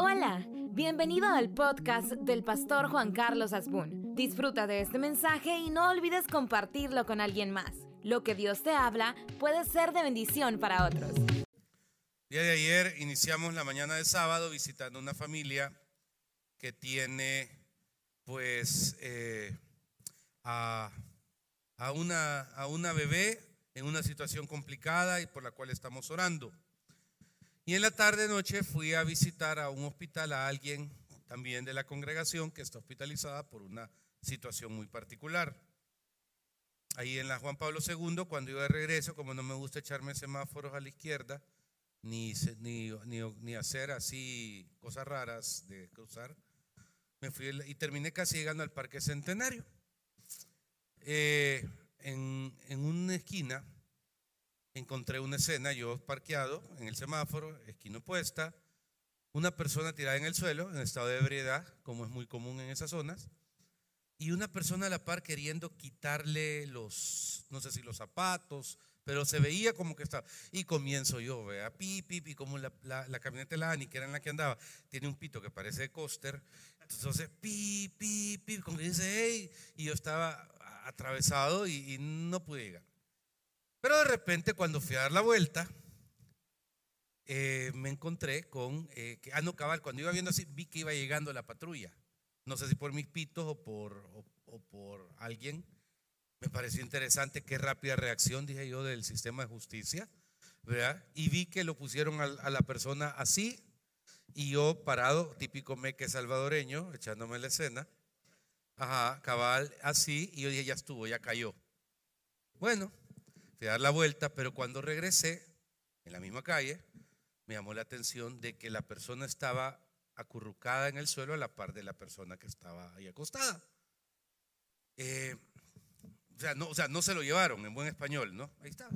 Hola, bienvenido al podcast del pastor Juan Carlos Asbun. Disfruta de este mensaje y no olvides compartirlo con alguien más. Lo que Dios te habla puede ser de bendición para otros. día de ayer iniciamos la mañana de sábado visitando una familia que tiene pues eh, a, una, a una bebé en una situación complicada y por la cual estamos orando. Y en la tarde noche fui a visitar a un hospital a alguien también de la congregación que está hospitalizada por una situación muy particular. Ahí en la Juan Pablo II, cuando iba de regreso, como no me gusta echarme semáforos a la izquierda, ni, ni, ni, hacer así cosas raras de cruzar, me fui y terminé casi llegando al Parque Centenario. Eh, en, en una esquina encontré una escena, yo parqueado en el semáforo, esquina opuesta, una persona tirada en el suelo, en estado de ebriedad, como es muy común en esas zonas, y una persona a la par queriendo quitarle los, no sé si los zapatos, pero se veía como que estaba. Y comienzo yo, vea, pi, pi, pi, como la, la, camioneta de la Ani, que era en la que andaba, tiene un pito que parece de coaster. Entonces, pi, pi, pi, como que dice, hey, y yo estaba atravesado y no pude llegar. Pero de repente cuando fui a dar la vuelta, eh, me encontré con, eh, que, ah, no, cabal, cuando iba viendo así, vi que iba llegando la patrulla. No sé si por mis pitos o por, o, por alguien. Me pareció interesante qué rápida reacción, dije yo, del sistema de justicia. ¿verdad? Y vi que lo pusieron a, a la persona así y yo parado, típico meque salvadoreño, echándome la escena. Ajá, cabal, así. Y yo dije, ya estuvo, ya cayó. Bueno, de dar la vuelta, pero cuando regresé en la misma calle, me llamó la atención de que la persona estaba acurrucada en el suelo a la par de la persona que estaba ahí acostada. Eh, o, sea, no, o, sea, no, se lo llevaron en buen español, ¿no? Ahí estaba.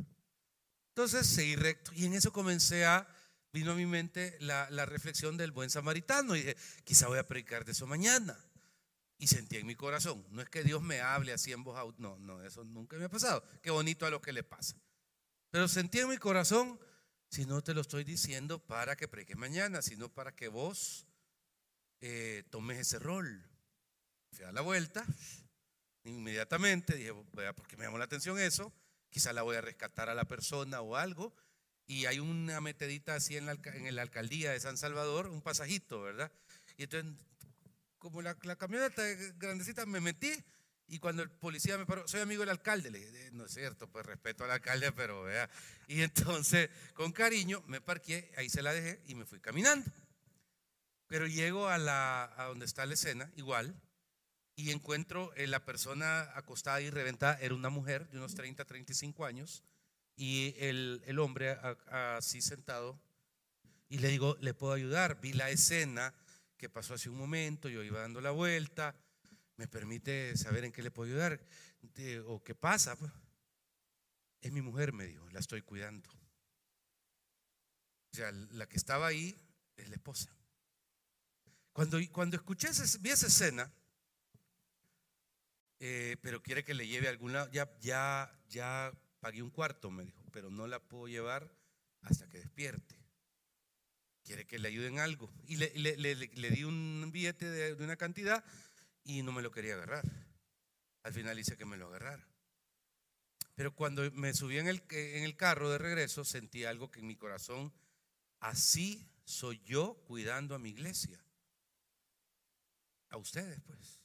Entonces seguí recto y en eso comencé a, vino a mi mente la, la reflexión del buen samaritano y dije, quizá voy a predicar de eso mañana y sentí en mi corazón. No es que Dios me hable así en voz no, no, eso nunca me ha pasado. Qué bonito a lo que le pasa. Pero sentí en mi corazón, si no te lo estoy diciendo para que preque mañana, sino para que vos eh, tomes ese rol. Fui a la vuelta, inmediatamente dije, porque me llamó la atención eso, quizá la voy a rescatar a la persona o algo. Y hay una metedita así en la, en la alcaldía de San Salvador, un pasajito, ¿verdad? Y entonces como la, camioneta grandecita, me metí y cuando el policía me paró, soy amigo del alcalde, le dije, no es cierto, pues respeto al alcalde, pero vea. Y entonces, con cariño, me parqué, ahí se la dejé y me fui caminando. Pero llego a, la, a donde está la escena, igual, y encuentro eh, la persona acostada y reventada, era una mujer de unos 30, 35 años, y el, el hombre así sentado, y le digo, ¿le puedo ayudar? Vi la escena que pasó hace un momento, yo iba dando la vuelta, me permite saber en qué le puedo ayudar o qué pasa. Pues. Es mi mujer, me dijo, la estoy cuidando. O sea, la que estaba ahí es la esposa. Cuando, cuando escuché, vi esa escena, eh, pero quiere que le lleve a algún lado, ya, ya, ya pagué un cuarto, me dijo, pero no la puedo llevar hasta que despierte quiere que le ayuden algo. Y le, di un billete de, una cantidad y no me lo quería agarrar. Al final hice que me lo agarrara. Pero cuando me subí en el, en el carro de regreso, sentí algo que en mi corazón, así soy yo cuidando a mi iglesia. A ustedes, pues.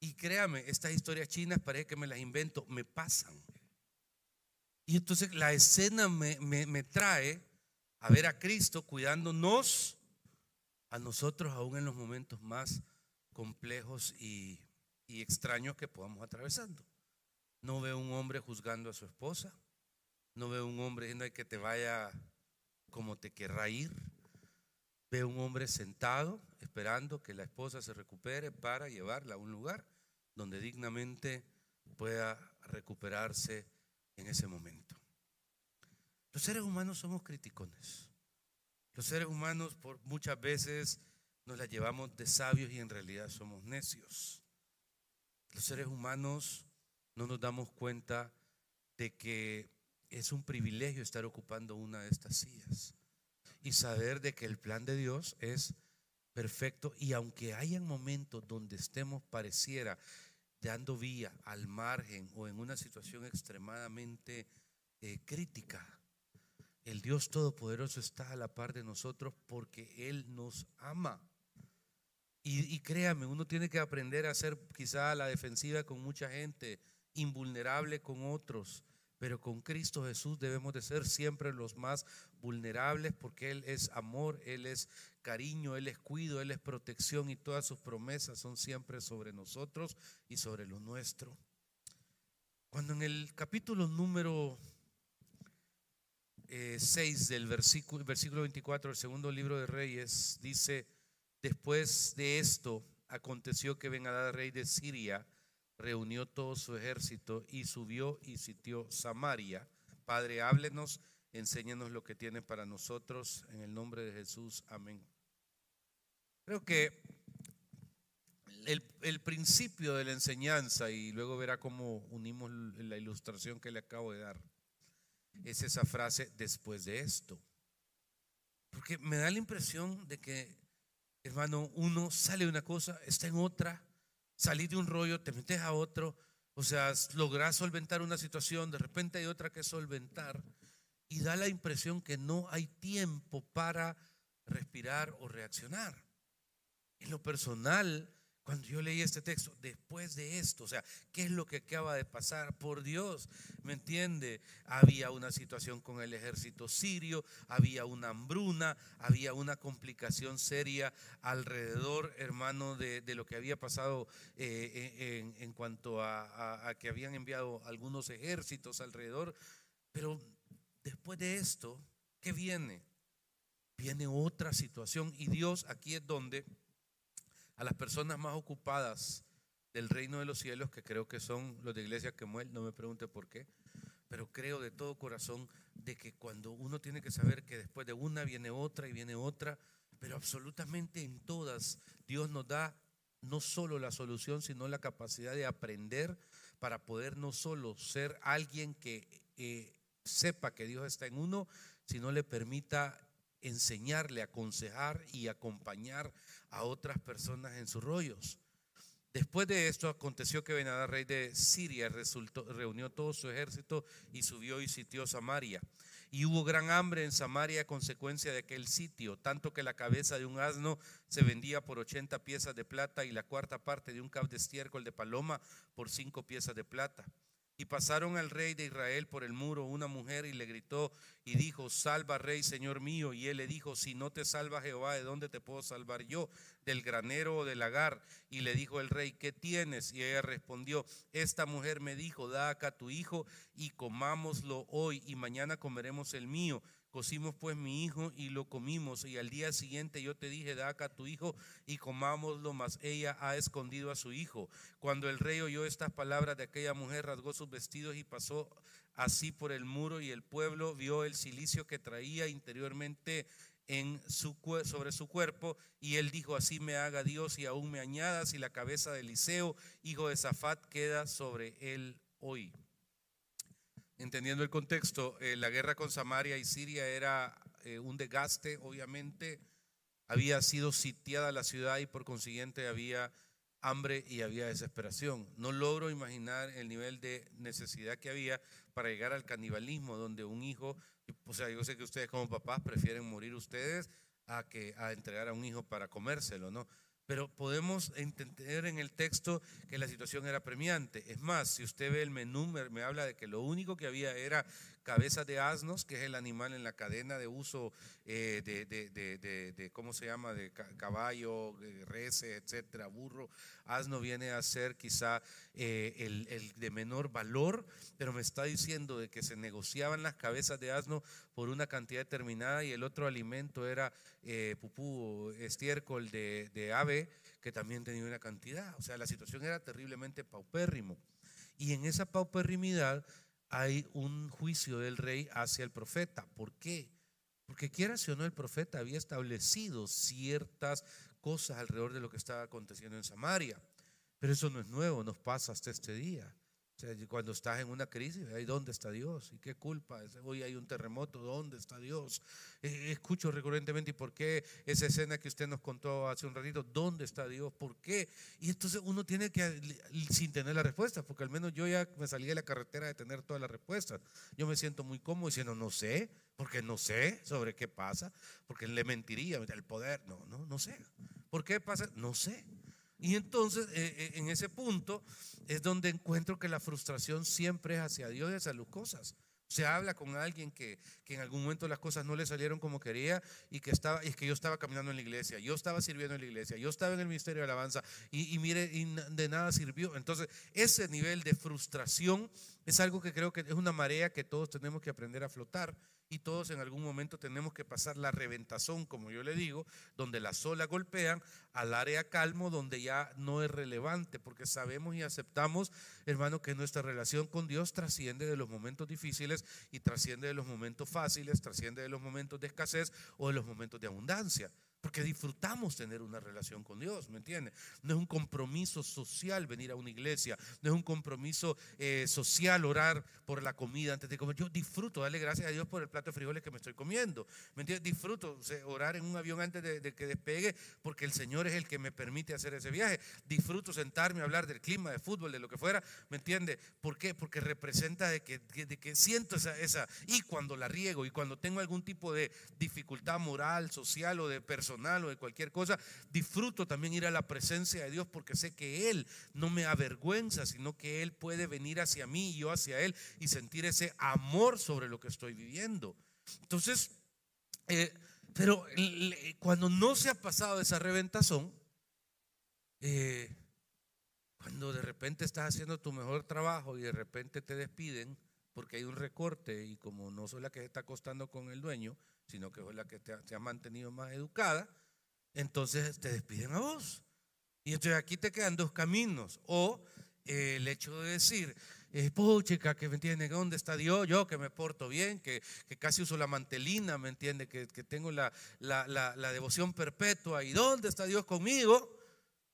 Y créame, estas historias chinas parece que me las invento, me pasan. Y entonces la escena me, me, me trae a ver a Cristo cuidándonos a nosotros aún en los momentos más complejos y, extraños que podamos atravesando. No veo un hombre juzgando a su esposa, no veo un hombre diciendo que te vaya como te querrá ir. Veo un hombre sentado esperando que la esposa se recupere para llevarla a un lugar donde dignamente pueda recuperarse en ese momento. Los seres humanos somos criticones. Los seres humanos por muchas veces nos la llevamos de sabios y en realidad somos necios. Los seres humanos no nos damos cuenta de que es un privilegio estar ocupando una de estas sillas y saber de que el plan de Dios es perfecto. Y aunque hayan momentos donde estemos, pareciera, dando vía al margen o en una situación extremadamente eh, crítica, el Dios Todopoderoso está a la par de nosotros porque Él nos ama. Y, créame, uno tiene que aprender a ser quizá la defensiva con mucha gente, invulnerable con otros, pero con Cristo Jesús debemos de ser siempre los más vulnerables porque Él es amor, Él es cariño, Él es cuido, Él es protección y todas sus promesas son siempre sobre nosotros y sobre lo nuestro. Cuando en el capítulo número 6 eh, del versículo, versículo 24 del segundo libro de Reyes dice, después de esto aconteció que Benadad, rey de Siria, reunió todo su ejército y subió y sitió Samaria. Padre, háblenos, enséñanos lo que tiene para nosotros. En el nombre de Jesús, amén. Creo que el, el, principio de la enseñanza, y luego verá cómo unimos la ilustración que le acabo de dar, es esa frase después de esto. Porque me da la impresión de que, hermano, uno sale de una cosa, está en otra, Salí de un rollo, te metes a otro, o sea, logras solventar una situación, de repente hay otra que solventar y da la impresión que no hay tiempo para respirar o reaccionar. En lo personal, cuando yo leí este texto, después de esto, o sea, ¿qué es lo que acaba de pasar? Por Dios, ¿me entiende? Había una situación con el ejército sirio, había una hambruna, había una complicación seria alrededor, hermano, de, lo que había pasado eh, en, cuanto a, a que habían enviado algunos ejércitos alrededor. Pero después de esto, ¿qué viene? Viene otra situación y Dios aquí es donde a las personas más ocupadas del reino de los cielos, que creo que son los de Iglesia que mueren, no me pregunte por qué, pero creo de todo corazón de que cuando uno tiene que saber que después de una viene otra y viene otra, pero absolutamente en todas Dios nos da no solo la solución, sino la capacidad de aprender para poder no solo ser alguien que eh, sepa que Dios está en uno, sino le permita enseñarle, aconsejar y acompañar a otras personas en sus rollos. Después de esto aconteció que Benadá, rey de Siria, reunió todo su ejército y subió y sitió Samaria. Y hubo gran hambre en Samaria a consecuencia de aquel sitio, tanto que la cabeza de un asno se vendía por 80 piezas de plata y la cuarta parte de un cab de estiércol de paloma por cinco piezas de plata. Y pasaron al rey de Israel por el muro una mujer y le gritó y dijo, salva rey, señor mío. Y él le dijo, si no te salva Jehová, ¿de dónde te puedo salvar yo? ¿Del granero o del lagar? Y le dijo el rey, ¿qué tienes? Y ella respondió, esta mujer me dijo, da acá tu hijo y comámoslo hoy y mañana comeremos el mío. Cocimos pues mi hijo y lo comimos. Y al día siguiente yo te dije, da acá tu hijo y comámoslo, mas ella ha escondido a su hijo. Cuando el rey oyó estas palabras de aquella mujer, rasgó sus vestidos y pasó así por el muro y el pueblo vio el silicio que traía interiormente en su, sobre su cuerpo y él dijo, así me haga Dios y aún me añadas y la cabeza de Eliseo, hijo de Zafat, queda sobre él hoy entendiendo el contexto, eh, la guerra con Samaria y Siria era eh, un desgaste, obviamente, había sido sitiada la ciudad y por consiguiente había hambre y había desesperación. No logro imaginar el nivel de necesidad que había para llegar al canibalismo, donde un hijo, o sea, yo sé que ustedes como papás prefieren morir ustedes a que a entregar a un hijo para comérselo, ¿no? Pero podemos entender en el texto que la situación era premiante. Es más, si usted ve el menú, me, habla de que lo único que había era cabeza de asnos, que es el animal en la cadena de uso eh, de, ¿cómo se llama?, de caballo, reses, etcétera, burro. Asno viene a ser quizá eh, el, de menor valor, pero me está diciendo de que se negociaban las cabezas de asno por una cantidad determinada y el otro alimento era eh, pupú, estiércol de, de ave, que también tenía una cantidad. O sea, la situación era terriblemente paupérrimo. Y en esa pauperrimidad hay un juicio del rey hacia el profeta. ¿Por qué? Porque quiera o no, el profeta había establecido ciertas cosas alrededor de lo que estaba aconteciendo en Samaria. Pero eso no es nuevo, nos pasa hasta este día. Cuando estás en una crisis, ¿y ¿dónde está Dios? ¿Y qué culpa? Hoy hay un terremoto, ¿dónde está Dios? Eh, escucho recurrentemente, ¿y por qué esa escena que usted nos contó hace un ratito? ¿Dónde está Dios? ¿Por qué? Y entonces uno tiene que, sin tener la respuesta, porque al menos yo ya me salí de la carretera de tener todas las respuestas. Yo me siento muy cómodo diciendo, no sé, porque no sé sobre qué pasa, porque le mentiría, el poder, no, no, no sé. ¿Por qué pasa? No sé. Y entonces, eh, eh, en ese punto, es donde encuentro que la frustración siempre es hacia Dios y hacia las cosas. Se habla con alguien que, que, en algún momento las cosas no le salieron como quería y que estaba, y es que yo estaba caminando en la iglesia, yo estaba sirviendo en la iglesia, yo estaba en el ministerio de alabanza y, y mire, de nada sirvió. Entonces, ese nivel de frustración es algo que creo que es una marea que todos tenemos que aprender a flotar y todos en algún momento tenemos que pasar la reventazón, como yo le digo, donde las olas golpean al área calmo, donde ya no es relevante, porque sabemos y aceptamos, hermano, que nuestra relación con Dios trasciende de los momentos difíciles y trasciende de los momentos fáciles, trasciende de los momentos de escasez o de los momentos de abundancia. Porque disfrutamos tener una relación con Dios, ¿me entiende? No es un compromiso social venir a una iglesia, no es un compromiso eh, social orar por la comida antes de comer. Yo disfruto, darle gracias a Dios por el plato de frijoles que me estoy comiendo, ¿me entiende? Disfruto orar en un avión antes de, que despegue porque el Señor es el que me permite hacer ese viaje. Disfruto sentarme a hablar del clima, de fútbol, de lo que fuera, ¿me entiende? ¿Por qué? Porque representa de que, de que siento esa, esa, y cuando la riego y cuando tengo algún tipo de dificultad moral, social o de personal, o de cualquier cosa, disfruto también ir a la presencia de Dios porque sé que Él no me avergüenza, sino que Él puede venir hacia mí y yo hacia Él y sentir ese amor sobre lo que estoy viviendo. Entonces, eh, pero cuando no se ha pasado esa reventazón, eh, cuando de repente estás haciendo tu mejor trabajo y de repente te despiden porque hay un recorte y como no soy la que se está acostando con el dueño, sino que es la que te ha, mantenido más educada, entonces te despiden a vos. Y entonces aquí te quedan dos caminos. O eh, el hecho de decir, eh, chica, que me entiende, ¿dónde está Dios? Yo que me porto bien, que, casi uso la mantelina, ¿me entiende? Que, tengo la, la, devoción perpetua. ¿Y dónde está Dios conmigo?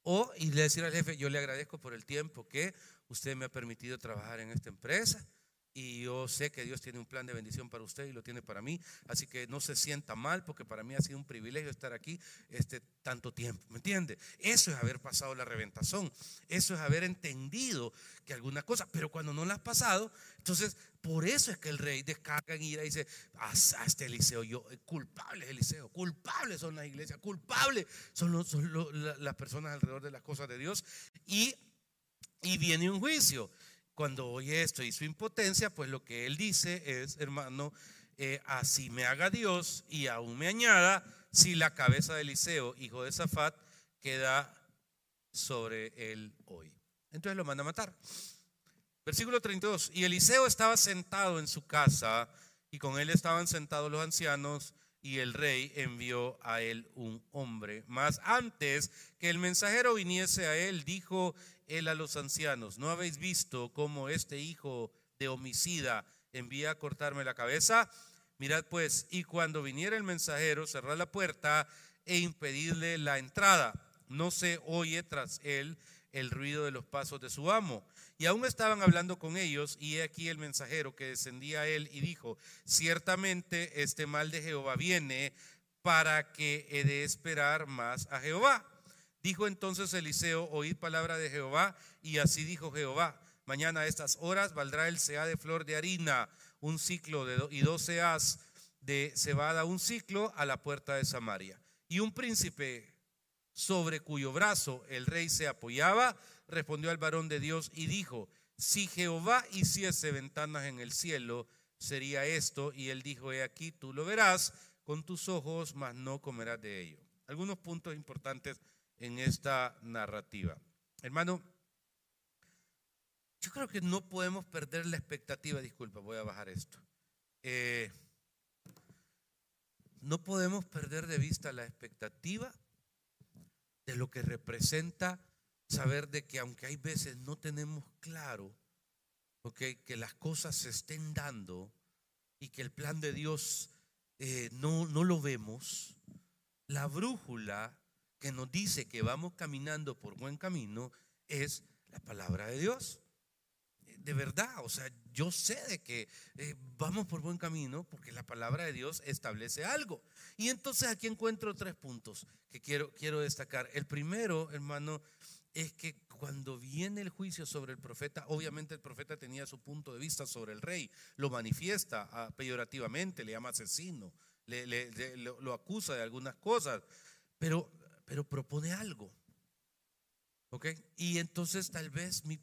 O y le decir al jefe, yo le agradezco por el tiempo que usted me ha permitido trabajar en esta empresa y yo sé que Dios tiene un plan de bendición para usted y lo tiene para mí. Así que no se sienta mal porque para mí ha sido un privilegio estar aquí este tanto tiempo. ¿Me entiende? Eso es haber pasado la reventazón. Eso es haber entendido que alguna cosa, pero cuando no la has pasado, entonces por eso es que el rey descarga en ira y dice, hasta Eliseo, yo, eh, culpable es Eliseo, culpables son las iglesias, culpables son, son las personas alrededor de las cosas de Dios. Y, y viene un juicio cuando oye esto y su impotencia, pues lo que él dice es, hermano, eh, así me haga Dios y aún me añada si la cabeza de Eliseo, hijo de Zafat, queda sobre él hoy. Entonces lo manda a matar. Versículo 32. Y Eliseo estaba sentado en su casa y con él estaban sentados los ancianos y el rey envió a él un hombre. Mas antes que el mensajero viniese a él, dijo él a los ancianos, ¿no habéis visto cómo este hijo de homicida envía a cortarme la cabeza? Mirad pues, y cuando viniera el mensajero, cerrad la puerta e impedirle la entrada. No se oye tras él el ruido de los pasos de su amo. Y aún estaban hablando con ellos, y he aquí el mensajero que descendía a él y dijo, ciertamente este mal de Jehová viene para que he de esperar más a Jehová. Dijo entonces Eliseo, oíd palabra de Jehová, y así dijo Jehová, mañana a estas horas valdrá el sea de flor de harina, un ciclo de y dos seas de cebada, un ciclo a la puerta de Samaria. Y un príncipe sobre cuyo brazo el rey se apoyaba, respondió al varón de Dios y dijo, si Jehová hiciese ventanas en el cielo, sería esto. Y él dijo, he aquí, tú lo verás con tus ojos, mas no comerás de ello. Algunos puntos importantes en esta narrativa. Hermano, yo creo que no podemos perder la expectativa, disculpa, voy a bajar esto. Eh, no podemos perder de vista la expectativa de lo que representa saber de que aunque hay veces no tenemos claro, que las cosas se estén dando y que el plan de Dios eh, no, no lo vemos, la brújula que nos dice que vamos caminando por buen camino es la palabra de Dios. de verdad, o sea, yo sé de que eh, vamos por buen camino porque la palabra de Dios establece algo. Y entonces aquí encuentro tres puntos que quiero, quiero destacar. El primero, hermano, es que cuando viene el juicio sobre el profeta, obviamente el profeta tenía su punto de vista sobre el rey, lo manifiesta ah, peyorativamente, le llama asesino, le, lo, acusa de algunas cosas, pero, pero propone algo. ¿Ok? Y entonces tal vez mi,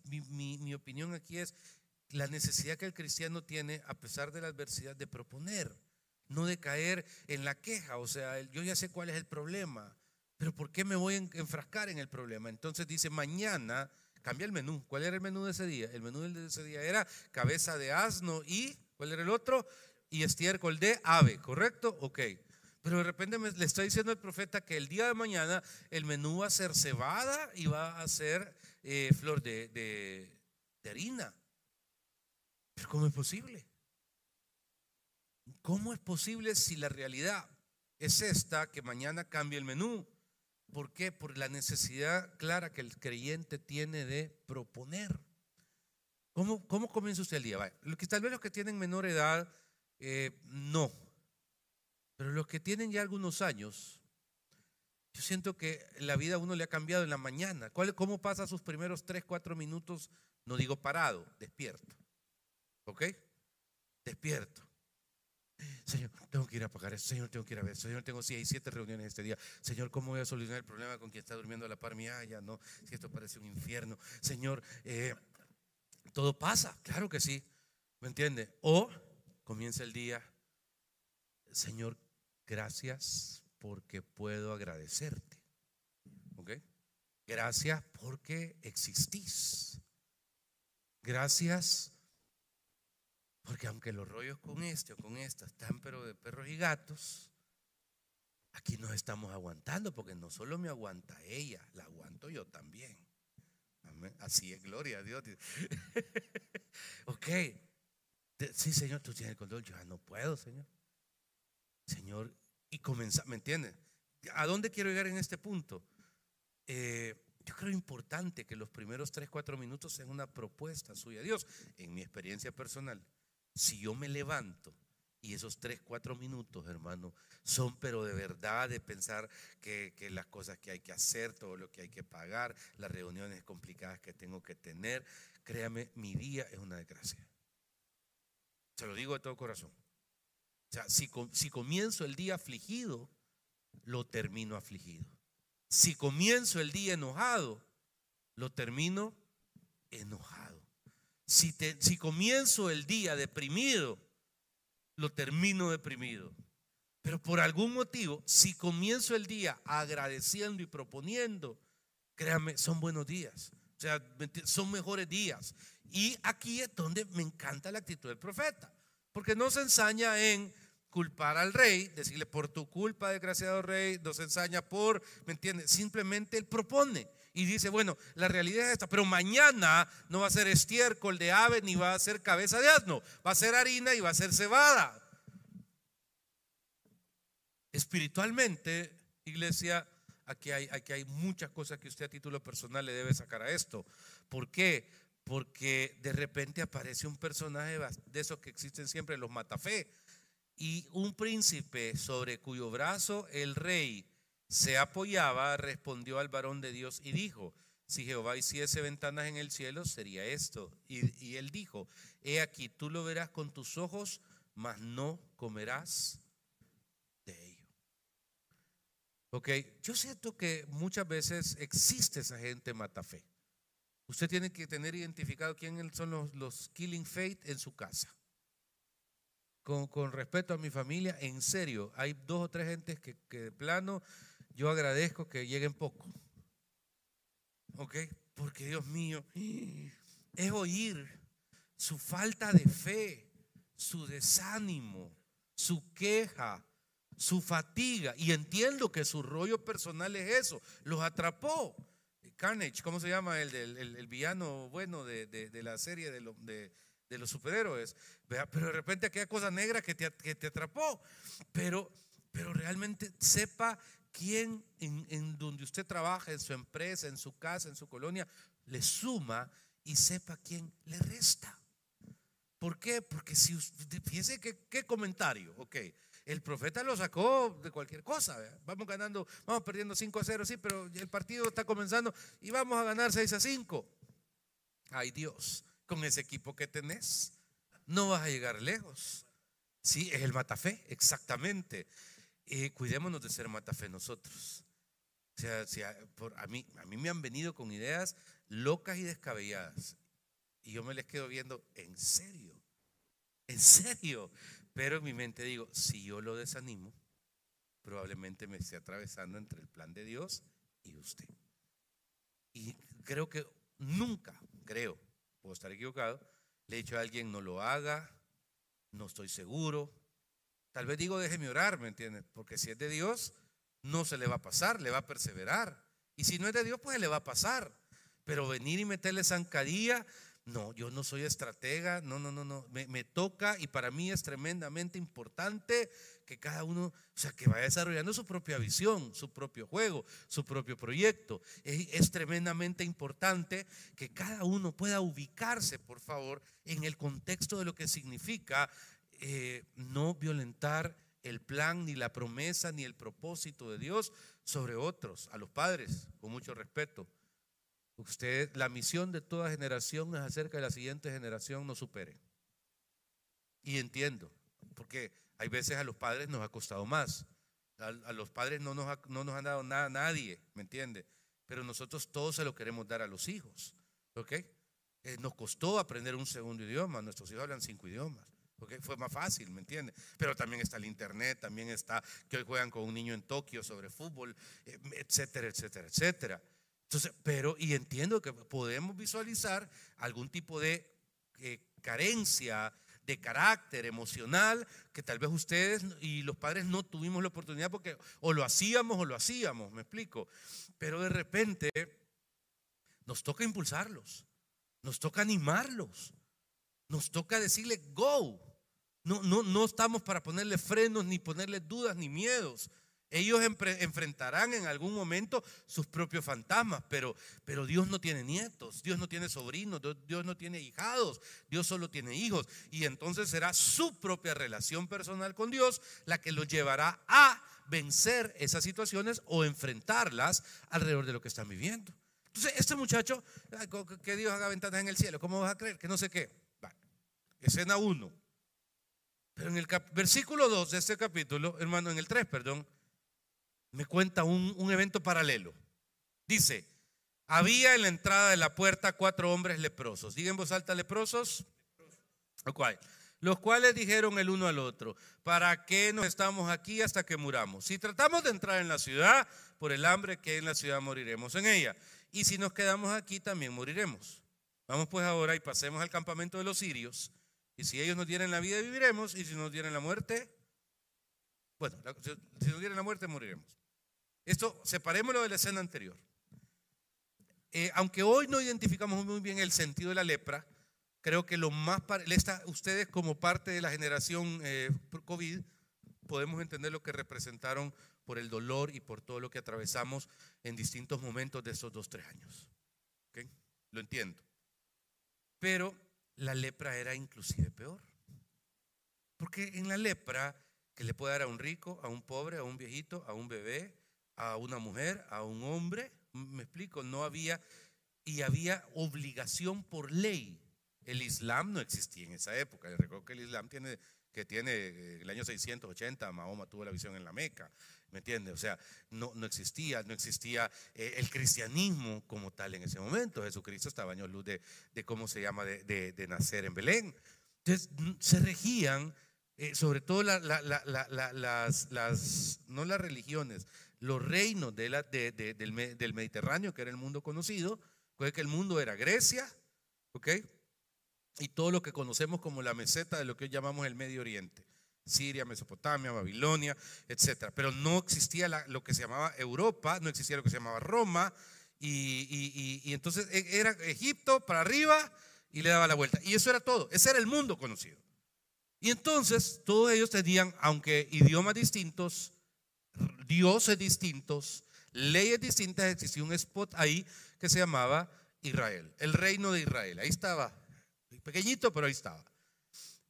mi opinión aquí es la necesidad que el cristiano tiene, a pesar de la adversidad, de proponer, no de caer en la queja, o sea, yo ya sé cuál es el problema pero ¿por qué me voy a enfrascar en el problema? Entonces dice, mañana cambia el menú. ¿Cuál era el menú de ese día? El menú de ese día era cabeza de asno y, ¿cuál era el otro? Y estiércol de ave, ¿correcto? Ok. Pero de repente le está diciendo el profeta que el día de mañana el menú va a ser cebada y va a ser eh, flor de, de harina. Pero ¿cómo es posible? ¿Cómo es posible si la realidad es esta que mañana cambie el menú? ¿Por qué? Por la necesidad clara que el creyente tiene de proponer. ¿Cómo, cómo comienza usted el día? tal vez los que tienen menor edad, eh, no. Pero los que tienen ya algunos años, yo siento que la vida a uno le ha cambiado en la mañana. ¿Cuál, ¿Cómo pasa sus primeros 3, 4 minutos? No digo parado, despierto. ¿Ok? Despierto. Señor, tengo que ir a pagar eso. Señor, tengo que ir a ver. Señor, tengo seis, siete reuniones este día. Señor, ¿cómo voy a solucionar el problema con quien está durmiendo a la par mía? Ya no, si esto parece un infierno. Señor, eh, todo pasa, claro que sí. ¿Me entiende? O comienza el día. Señor, gracias porque puedo agradecerte. ¿Ok? Gracias porque existís. Gracias porque aunque los rollos con este o con esta están pero de perros y gatos, aquí nos estamos aguantando porque no solo me aguanta ella, la aguanto yo también. Así es, gloria a Dios. ok. Sí, Señor, tú tienes el control. Yo no puedo, Señor. Señor, y comenzar, ¿me entiendes? ¿A dónde quiero llegar en este punto? Eh, yo creo importante que los primeros 3, 4 minutos sean una propuesta suya a Dios, en mi experiencia personal. Si yo me levanto y esos tres, cuatro minutos, hermano, son pero de verdad de pensar que, las cosas que hay que hacer, todo lo que hay que pagar, las reuniones complicadas que tengo que tener, créame, mi día es una desgracia. Se lo digo de todo corazón. O sea, si, comienzo el día afligido, lo termino afligido. Si comienzo el día enojado, lo termino enojado. Si, si comienzo el día deprimido, lo termino deprimido. Pero por algún motivo, si comienzo el día agradeciendo y proponiendo, créanme, son buenos días. O sea, son mejores días. Y aquí es donde me encanta la actitud del profeta. Porque no se ensaña en culpar al rey, decirle por tu culpa, desgraciado rey, no se ensaña por, ¿me entiendes? Simplemente él propone y dice, bueno, la realidad es esta, pero mañana no va a ser estiércol de ave ni va a ser cabeza de asno, va a ser harina y va a ser cebada. Espiritualmente, iglesia, aquí hay, aquí hay muchas cosas que usted a título personal le debe sacar a esto. ¿Por qué? Porque de repente aparece un personaje de esos que existen siempre, los matafé, y un príncipe sobre cuyo brazo el rey se apoyaba, respondió al varón de Dios y dijo, si Jehová hiciese ventanas en el cielo, sería esto. Y, él dijo, he aquí, tú lo verás con tus ojos, mas no comerás de ello. Ok, yo siento que muchas veces existe esa gente mata fe. Usted tiene que tener identificado quiénes son los, los killing faith en su casa. Con, con, respeto a mi familia, en serio, hay dos o tres gentes que, que de plano yo agradezco que lleguen poco. ¿Ok? Porque Dios mío, es oír su falta de fe, su desánimo, su queja, su fatiga. Y entiendo que su rollo personal es eso. Los atrapó. Carnage, ¿cómo se llama el, el, villano bueno de, la serie de, de, los superhéroes? Pero de repente aquella cosa negra que te, que te atrapó. Pero, pero realmente sepa quién en, donde usted trabaja, en su empresa, en su casa, en su colonia, le suma y sepa quién le resta. ¿Por qué? Porque si fíjese qué comentario, ok. El profeta lo sacó de cualquier cosa. Vamos ganando, vamos perdiendo 5 a 0, sí, pero el partido está comenzando y vamos a ganar 6 a 5. Ay Dios, con ese equipo que tenés, no vas a llegar lejos. Sí, es el matafé, exactamente. Eh, cuidémonos de ser matafé nosotros. O sea, por, a, mí, a mí me han venido con ideas locas y descabelladas. Y yo me les quedo viendo, en serio, en serio. Pero en mi mente digo, si yo lo desanimo, probablemente me esté atravesando entre el plan de Dios y usted. Y creo que nunca, creo, puedo estar equivocado, le he dicho a alguien, no lo haga, no estoy seguro. Tal vez digo, déjeme orar, ¿me entiendes? Porque si es de Dios, no se le va a pasar, le va a perseverar. Y si no es de Dios, pues le va a pasar. Pero venir y meterle zancadilla, no, yo no soy estratega, no, no, no, no. Me, toca y para mí es tremendamente importante que cada uno, o sea, que vaya desarrollando su propia visión, su propio juego, su propio proyecto. Es, tremendamente importante que cada uno pueda ubicarse, por favor, en el contexto de lo que significa eh, no violentar el plan, ni la promesa, ni el propósito de Dios sobre otros, a los padres, con mucho respeto Usted, la misión de toda generación es hacer que la siguiente generación nos supere. Y entiendo, porque hay veces a los padres nos ha costado más. A, los padres no nos, no nos han dado nada a nadie, ¿me entiende? Pero nosotros todos se lo queremos dar a los hijos, ¿ok? Eh, nos costó aprender un segundo idioma, nuestros hijos hablan cinco idiomas. porque Fue más fácil, ¿me entiende? Pero también está el internet, también está que hoy juegan con un niño en Tokio sobre fútbol, eh, etcétera, etcétera, etcétera. Entonces, pero, y entiendo que podemos visualizar algún tipo de eh, carencia de carácter emocional que tal vez ustedes y los padres no tuvimos la oportunidad porque o lo hacíamos o lo hacíamos, me explico. Pero de repente nos toca impulsarlos, nos toca animarlos, nos toca decirle go. No, no, no estamos para ponerle frenos, ni ponerle dudas, ni miedos. Ellos enfrentarán en algún momento sus propios fantasmas, pero, pero Dios no tiene nietos, Dios no tiene sobrinos, Dios no tiene hijados, Dios solo tiene hijos. Y entonces será su propia relación personal con Dios la que los llevará a vencer esas situaciones o enfrentarlas alrededor de lo que están viviendo. Entonces, este muchacho, que Dios haga ventanas en el cielo, ¿cómo vas a creer? Que no sé qué. escena 1. Pero en el versículo 2 de este capítulo, hermano, en el 3, perdón me cuenta un, evento paralelo. Dice, había en la entrada de la puerta cuatro hombres leprosos. Diga en voz alta leprosos. Los cuales dijeron el uno al otro, ¿para qué nos estamos aquí hasta que muramos? Si tratamos de entrar en la ciudad, por el hambre que hay en la ciudad moriremos en ella. Y si nos quedamos aquí, también moriremos. Vamos pues ahora y pasemos al campamento de los sirios. Y si ellos nos tienen la vida, viviremos. Y si nos tienen la muerte, bueno, si nos tienen la muerte, moriremos. Esto, separémoslo de la escena anterior. Eh, aunque hoy no identificamos muy bien el sentido de la lepra, creo que lo más, ustedes como parte de la generación eh, COVID, podemos entender lo que representaron por el dolor y por todo lo que atravesamos en distintos momentos de esos dos, tres años. Lo entiendo. Pero la lepra era inclusive peor. Porque en la lepra, que le puede dar a un rico, a un pobre, a un viejito, a un bebé, a una mujer, a un hombre, me explico, no había, y había obligación por ley. El Islam no existía en esa época. recuerdo que el Islam tiene, que tiene eh, el año 680, Mahoma tuvo la visión en la Meca, ¿me entiendes? O sea, no, no existía, no existía eh, el cristianismo como tal en ese momento. Jesucristo estaba años luz de, de cómo se llama, de, de, nacer en Belén. Entonces, se regían, eh, sobre todo las, las, no las religiones, los reinos de del, Mediterráneo, que era el mundo conocido, que el mundo era Grecia, ¿ok? Y todo lo que conocemos como la meseta de lo que hoy llamamos el Medio Oriente. Siria, Mesopotamia, Babilonia, etc. Pero no existía lo que se llamaba Europa, no existía lo que se llamaba Roma, y, y, entonces e, era Egipto para arriba y le daba la vuelta. Y eso era todo, ese era el mundo conocido. Y entonces todos ellos tenían, aunque idiomas distintos, dioses distintos, leyes distintas, existía un spot ahí que se llamaba Israel, el reino de Israel. Ahí estaba, pequeñito, pero ahí estaba.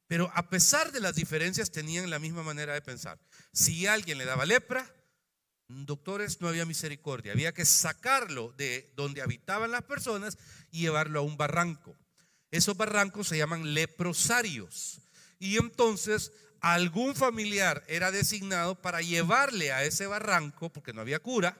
Pero a pesar de las diferencias, tenían la misma manera de pensar. Si alguien le daba lepra, doctores, no había misericordia. Había que sacarlo de donde habitaban las personas y llevarlo a un barranco. Esos barrancos se llaman leprosarios. Y entonces algún familiar era designado para llevarle a ese barranco, porque no había cura,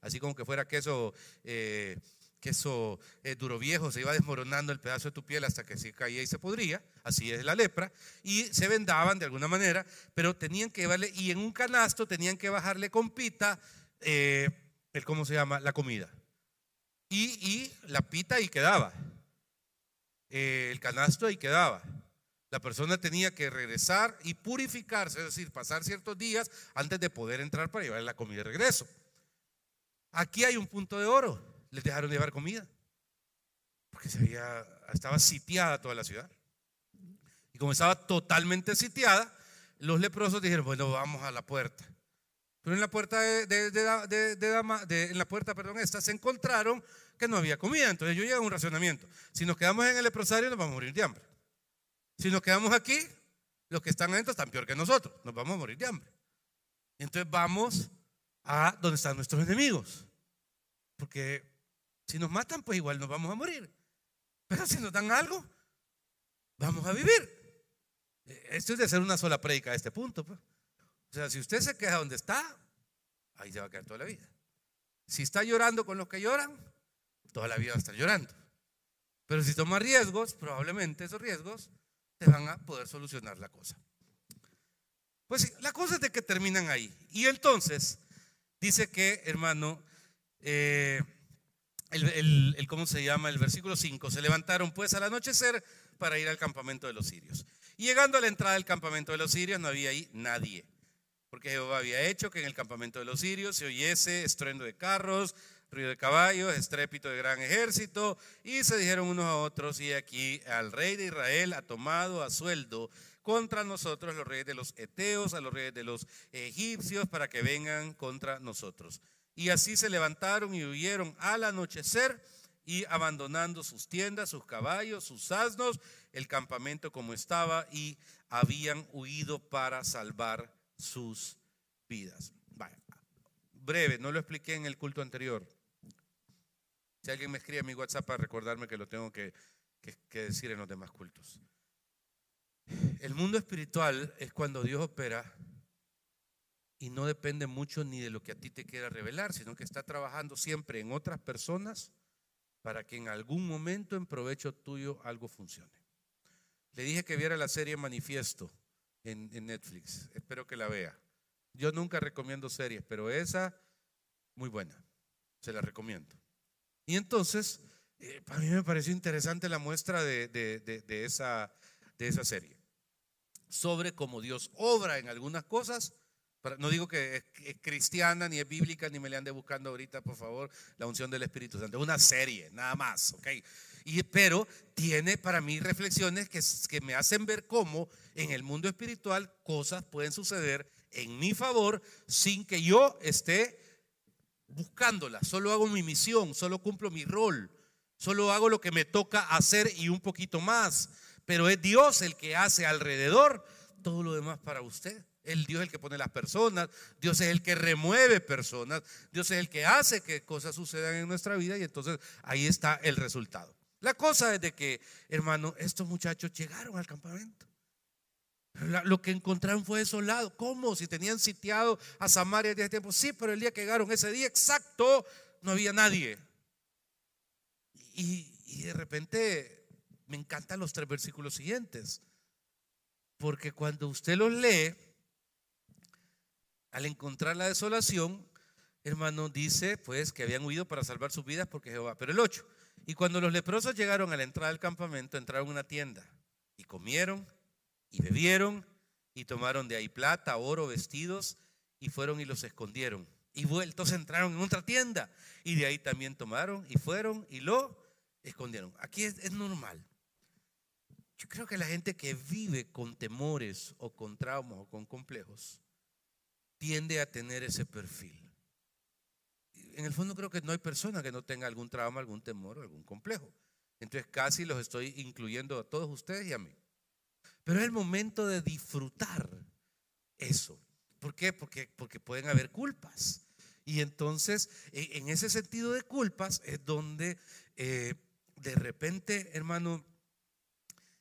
así como que fuera queso, eh, queso eh, duro viejo, se iba desmoronando el pedazo de tu piel hasta que se caía y se podría, así es la lepra, y se vendaban de alguna manera, pero tenían que llevarle, y en un canasto tenían que bajarle con pita, eh, el, ¿cómo se llama? La comida. Y, y la pita ahí quedaba, el canasto ahí quedaba. La persona tenía que regresar y purificarse, es decir, pasar ciertos días antes de poder entrar para llevar la comida de regreso. Aquí hay un punto de oro. Les dejaron llevar comida. Porque se había, estaba sitiada toda la ciudad. Y como estaba totalmente sitiada, los leprosos dijeron, bueno, vamos a la puerta. Pero en la puerta de, en la puerta, perdón, esta se encontraron que no había comida. Entonces yo llegué a un racionamiento. Si nos quedamos en el leprosario, nos vamos a morir de hambre. Si nos quedamos aquí, los que están adentro están peor que nosotros. Nos vamos a morir de hambre. Entonces vamos a donde están nuestros enemigos. Porque si nos matan, pues igual nos vamos a morir. Pero si nos dan algo, vamos a vivir. Esto es de hacer una sola prédica a este punto. Pues. O sea, si usted se queda donde está, ahí se va a quedar toda la vida. Si está llorando con los que lloran, toda la vida va a estar llorando. Pero si toma riesgos, probablemente esos riesgos te van a poder solucionar la cosa. Pues la cosa es de que terminan ahí. Y entonces dice que, hermano, eh, el, ¿cómo se llama? El versículo 5, se levantaron pues al anochecer para ir al campamento de los sirios. Y llegando a la entrada del campamento de los sirios no había ahí nadie, porque Jehová había hecho que en el campamento de los sirios se oyese estruendo de carros, ruido de caballos, estrépito de gran ejército, y se dijeron unos a otros, y aquí al rey de Israel ha tomado a sueldo contra nosotros los reyes de los Eteos, a los reyes de los egipcios, para que vengan contra nosotros. Y así se levantaron y huyeron al anochecer, y abandonando sus tiendas, sus caballos, sus asnos, el campamento como estaba, y habían huido para salvar sus vidas. breve, no lo expliqué en el culto anterior. Si alguien me escribe a mi WhatsApp para recordarme que lo tengo que, decir en los demás cultos. El mundo espiritual es cuando Dios opera y no depende mucho ni de lo que a ti te quiera revelar, sino que está trabajando siempre en otras personas para que en algún momento en provecho tuyo algo funcione. Le dije que viera la serie Manifiesto en, en Netflix. Espero que la vea. Yo nunca recomiendo series, pero esa, muy buena. Se la recomiendo. Y entonces, eh, para mí me pareció interesante la muestra de, esa, de esa serie, sobre cómo Dios obra en algunas cosas. No digo que es, cristiana, ni es bíblica, ni me le ande buscando ahorita, por favor, la unción del Espíritu Santo. Una serie, nada más, ¿ok? Y, pero tiene para mí reflexiones que, que me hacen ver cómo en el mundo espiritual cosas pueden suceder en mi favor sin que yo esté buscándola, solo hago mi misión, solo cumplo mi rol, solo hago lo que me toca hacer y un poquito más. Pero es Dios el que hace alrededor todo lo demás para usted. El Dios es el que pone las personas, Dios es el que remueve personas, Dios es el que hace que cosas sucedan en nuestra vida y entonces ahí está el resultado. La cosa es de que, hermano, estos muchachos llegaron al campamento. Lo que encontraron fue desolado. ¿Cómo? Si tenían sitiado a Samaria desde tiempo. Sí, pero el día que llegaron, ese día exacto, no había nadie. Y, de repente me encantan los tres versículos siguientes. Porque cuando usted los lee, al encontrar la desolación, hermano, dice pues que habían huido para salvar sus vidas porque Jehová. Pero el 8. Y cuando los leprosos llegaron a la entrada del campamento, entraron a una tienda y comieron y bebieron y tomaron de ahí plata, oro, vestidos y fueron y los escondieron. Y vueltos entraron en otra tienda y de ahí también tomaron y fueron y lo escondieron. Aquí es, normal. Yo creo que la gente que vive con temores o con traumas o con complejos tiende a tener ese perfil. en el fondo creo que no hay persona que no tenga algún trauma, algún temor o algún complejo. Entonces casi los estoy incluyendo a todos ustedes y a mí. Pero es el momento de disfrutar eso. ¿Por qué? Porque, porque pueden haber culpas. Y entonces, en ese sentido de culpas es donde eh, de repente, hermano,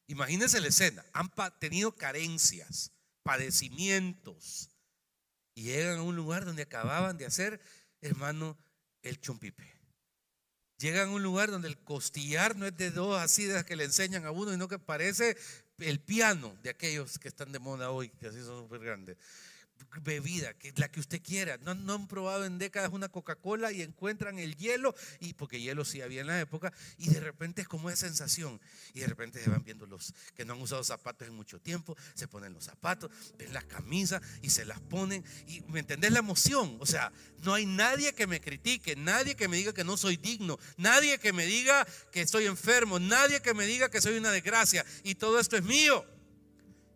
imagínense la escena, han tenido carencias, padecimientos, y llegan a un lugar donde acababan de hacer, hermano, el chumpipe. Llegan a un lugar donde el costillar no es de dos así de las que le enseñan a uno, sino que parece el piano de aquellos que están de moda hoy, que así son súper grandes bebida, que la que usted quiera. No, no han probado en décadas una Coca-Cola y encuentran el hielo, y porque hielo sí había en la época, y de repente es como esa sensación. Y de repente se van viendo los que no han usado zapatos en mucho tiempo, se ponen los zapatos, ven las camisas y se las ponen. Y me entendés la emoción. O sea, no hay nadie que me critique, nadie que me diga que no soy digno, nadie que me diga que estoy enfermo, nadie que me diga que soy una desgracia. Y todo esto es mío.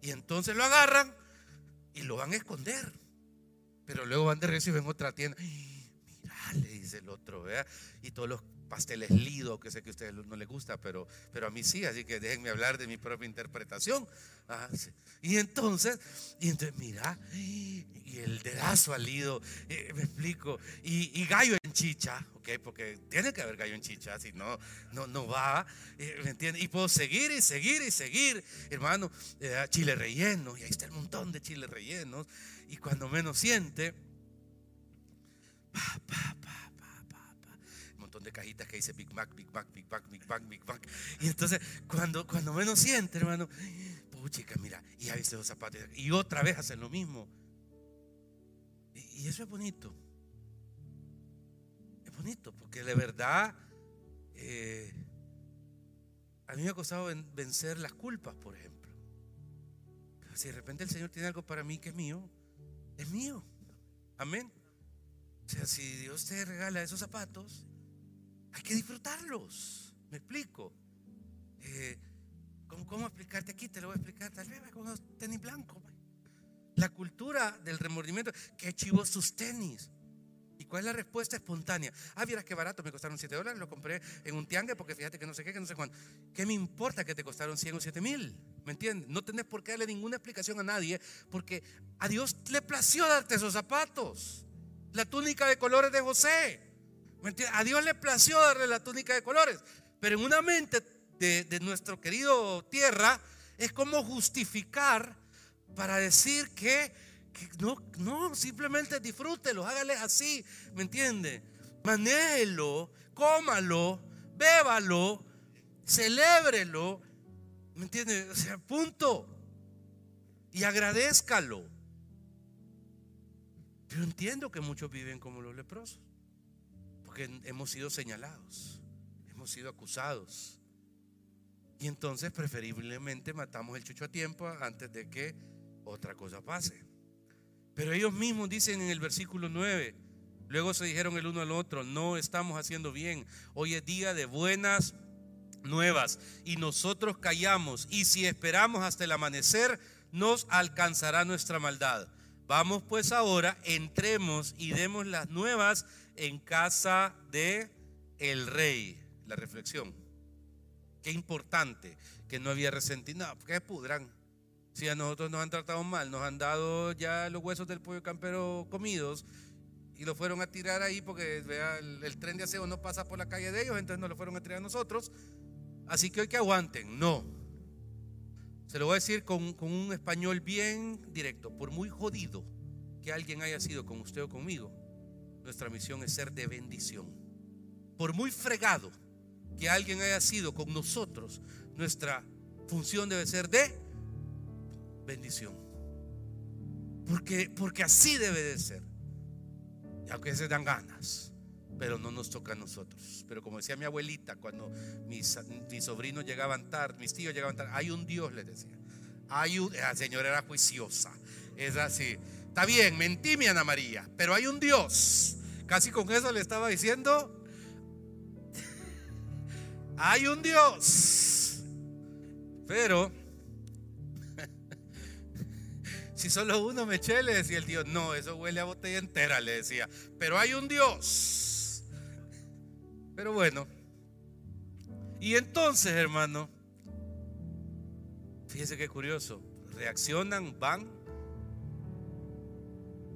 Y entonces lo agarran y lo van a esconder. Pero luego van de regreso y ven otra tienda. Mira, le dice el otro, ¿vea? Y todos los pasteles lido, que sé que a ustedes no les gusta, pero, pero a mí sí, así que déjenme hablar de mi propia interpretación. Ah, y entonces, y entonces, mira, y el dedazo al lido, eh, me explico, y, gallo en chicha, ok, porque tiene que haber gallo en chicha, si no, no, no va, eh, ¿me entiendes? Y puedo seguir y seguir y seguir, hermano, eh, chile relleno, y ahí está el montón de chiles rellenos, y cuando menos siente, pa, pa, pa, de cajitas que dice Big Mac, Big Mac, Big Mac, Big Mac, Big Mac. Y entonces, cuando, cuando menos siente, hermano, chica, mira, y ya viste los zapatos. Y otra vez hacen lo mismo. Y, eso es bonito. Es bonito, porque de verdad, eh, a mí me ha costado vencer las culpas, por ejemplo. si de repente el Señor tiene algo para mí que es mío, es mío. Amén. O sea, si Dios te regala esos zapatos, hay que disfrutarlos. ¿Me explico? Eh, ¿cómo, explicarte aquí? Te lo voy a explicar tal vez con unos tenis blancos. La cultura del remordimiento. Que chivos sus tenis. ¿Y cuál es la respuesta espontánea? Ah, vieras qué barato, me costaron 7 dólares, lo compré en un tiangue porque fíjate que no sé qué, que no sé cuándo. ¿Qué me importa que te costaron 100 o 7 mil? ¿Me entiendes? No tenés por qué darle ninguna explicación a nadie porque a Dios le plació darte esos zapatos. La túnica de colores de José. A Dios le plació darle la túnica de colores, pero en una mente de, nuestro querido tierra es como justificar para decir que, no, no, simplemente disfrútelo, hágale así, ¿me entiende? Manéjelo, cómalo, bébalo, celébrelo, ¿me entiende? O sea, punto. Y agradézcalo. Yo entiendo que muchos viven como los leprosos porque hemos sido señalados, hemos sido acusados. Y entonces preferiblemente matamos el chucho a tiempo antes de que otra cosa pase. Pero ellos mismos dicen en el versículo 9, luego se dijeron el uno al otro, no estamos haciendo bien, hoy es día de buenas nuevas y nosotros callamos y si esperamos hasta el amanecer nos alcanzará nuestra maldad. Vamos pues ahora, entremos y demos las nuevas en casa de el rey. La reflexión. Qué importante que no había resentido. No, que pudran. Si a nosotros nos han tratado mal, nos han dado ya los huesos del pollo campero comidos y lo fueron a tirar ahí porque vea, el, tren de aseo no pasa por la calle de ellos, entonces no lo fueron a tirar a nosotros. Así que hoy que aguanten. No. Se lo voy a decir con, con un español bien directo. Por muy jodido que alguien haya sido con usted o conmigo, nuestra misión es ser de bendición. Por muy fregado que alguien haya sido con nosotros, nuestra función debe ser de bendición. Porque, porque así debe de ser. Y aunque se dan ganas, pero no nos toca a nosotros. Pero como decía mi abuelita, cuando mis, mis sobrinos llegaban tarde, mis tíos llegaban tarde, hay un Dios, les decía. Hay un, la señora era juiciosa. Es así. Está bien, mentí mi Ana María, pero hay un Dios. Casi con eso le estaba diciendo, hay un Dios. Pero, si solo uno me eché, le decía el Dios, no, eso huele a botella entera, le decía. Pero hay un Dios. Pero bueno. Y entonces, hermano, fíjese qué curioso. Reaccionan, van,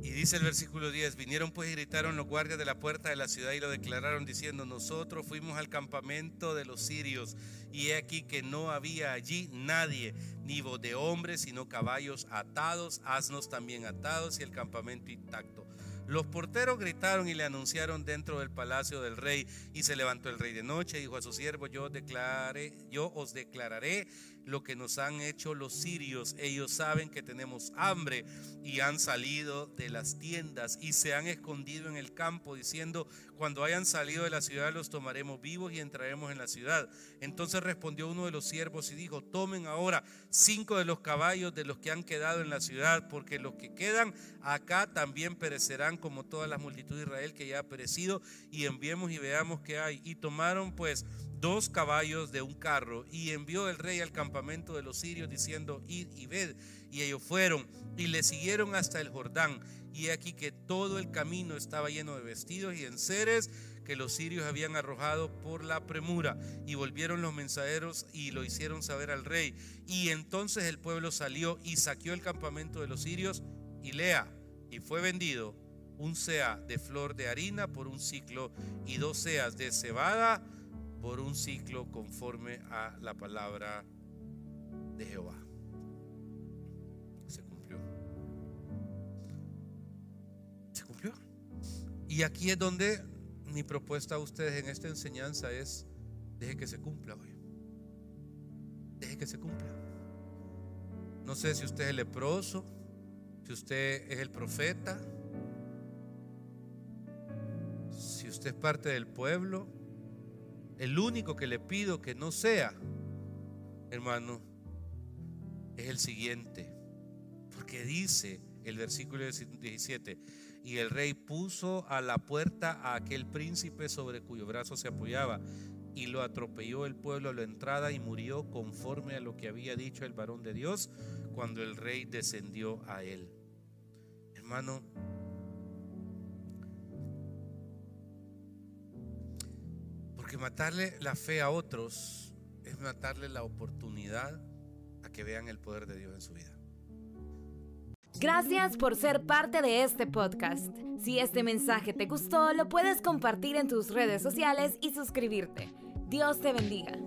y dice el versículo 10, vinieron pues y gritaron los guardias de la puerta de la ciudad y lo declararon diciendo, nosotros fuimos al campamento de los sirios y he aquí que no había allí nadie, ni voz de hombres, sino caballos atados, asnos también atados y el campamento intacto. Los porteros gritaron y le anunciaron dentro del palacio del rey y se levantó el rey de noche y dijo a su siervo, yo, declare, yo os declararé lo que nos han hecho los sirios. Ellos saben que tenemos hambre y han salido de las tiendas y se han escondido en el campo diciendo, cuando hayan salido de la ciudad los tomaremos vivos y entraremos en la ciudad. Entonces respondió uno de los siervos y dijo, tomen ahora cinco de los caballos de los que han quedado en la ciudad, porque los que quedan acá también perecerán como toda la multitud de Israel que ya ha perecido, y enviemos y veamos qué hay. Y tomaron pues dos caballos de un carro y envió el rey al campamento de los sirios diciendo, id y ved. Y ellos fueron y le siguieron hasta el Jordán. Y aquí que todo el camino estaba lleno de vestidos y enseres que los sirios habían arrojado por la premura. Y volvieron los mensajeros y lo hicieron saber al rey. Y entonces el pueblo salió y saqueó el campamento de los sirios y lea. Y fue vendido un sea de flor de harina por un ciclo y dos seas de cebada por un ciclo conforme a la palabra de Jehová. Se cumplió. Se cumplió. Y aquí es donde mi propuesta a ustedes en esta enseñanza es, deje que se cumpla hoy. Deje que se cumpla. No sé si usted es el leproso, si usted es el profeta, si usted es parte del pueblo, el único que le pido que no sea, hermano, es el siguiente. Porque dice el versículo 17, y el rey puso a la puerta a aquel príncipe sobre cuyo brazo se apoyaba, y lo atropelló el pueblo a la entrada y murió conforme a lo que había dicho el varón de Dios cuando el rey descendió a él. Hermano, Matarle la fe a otros es matarle la oportunidad a que vean el poder de Dios en su vida. Gracias por ser parte de este podcast. Si este mensaje te gustó, lo puedes compartir en tus redes sociales y suscribirte. Dios te bendiga.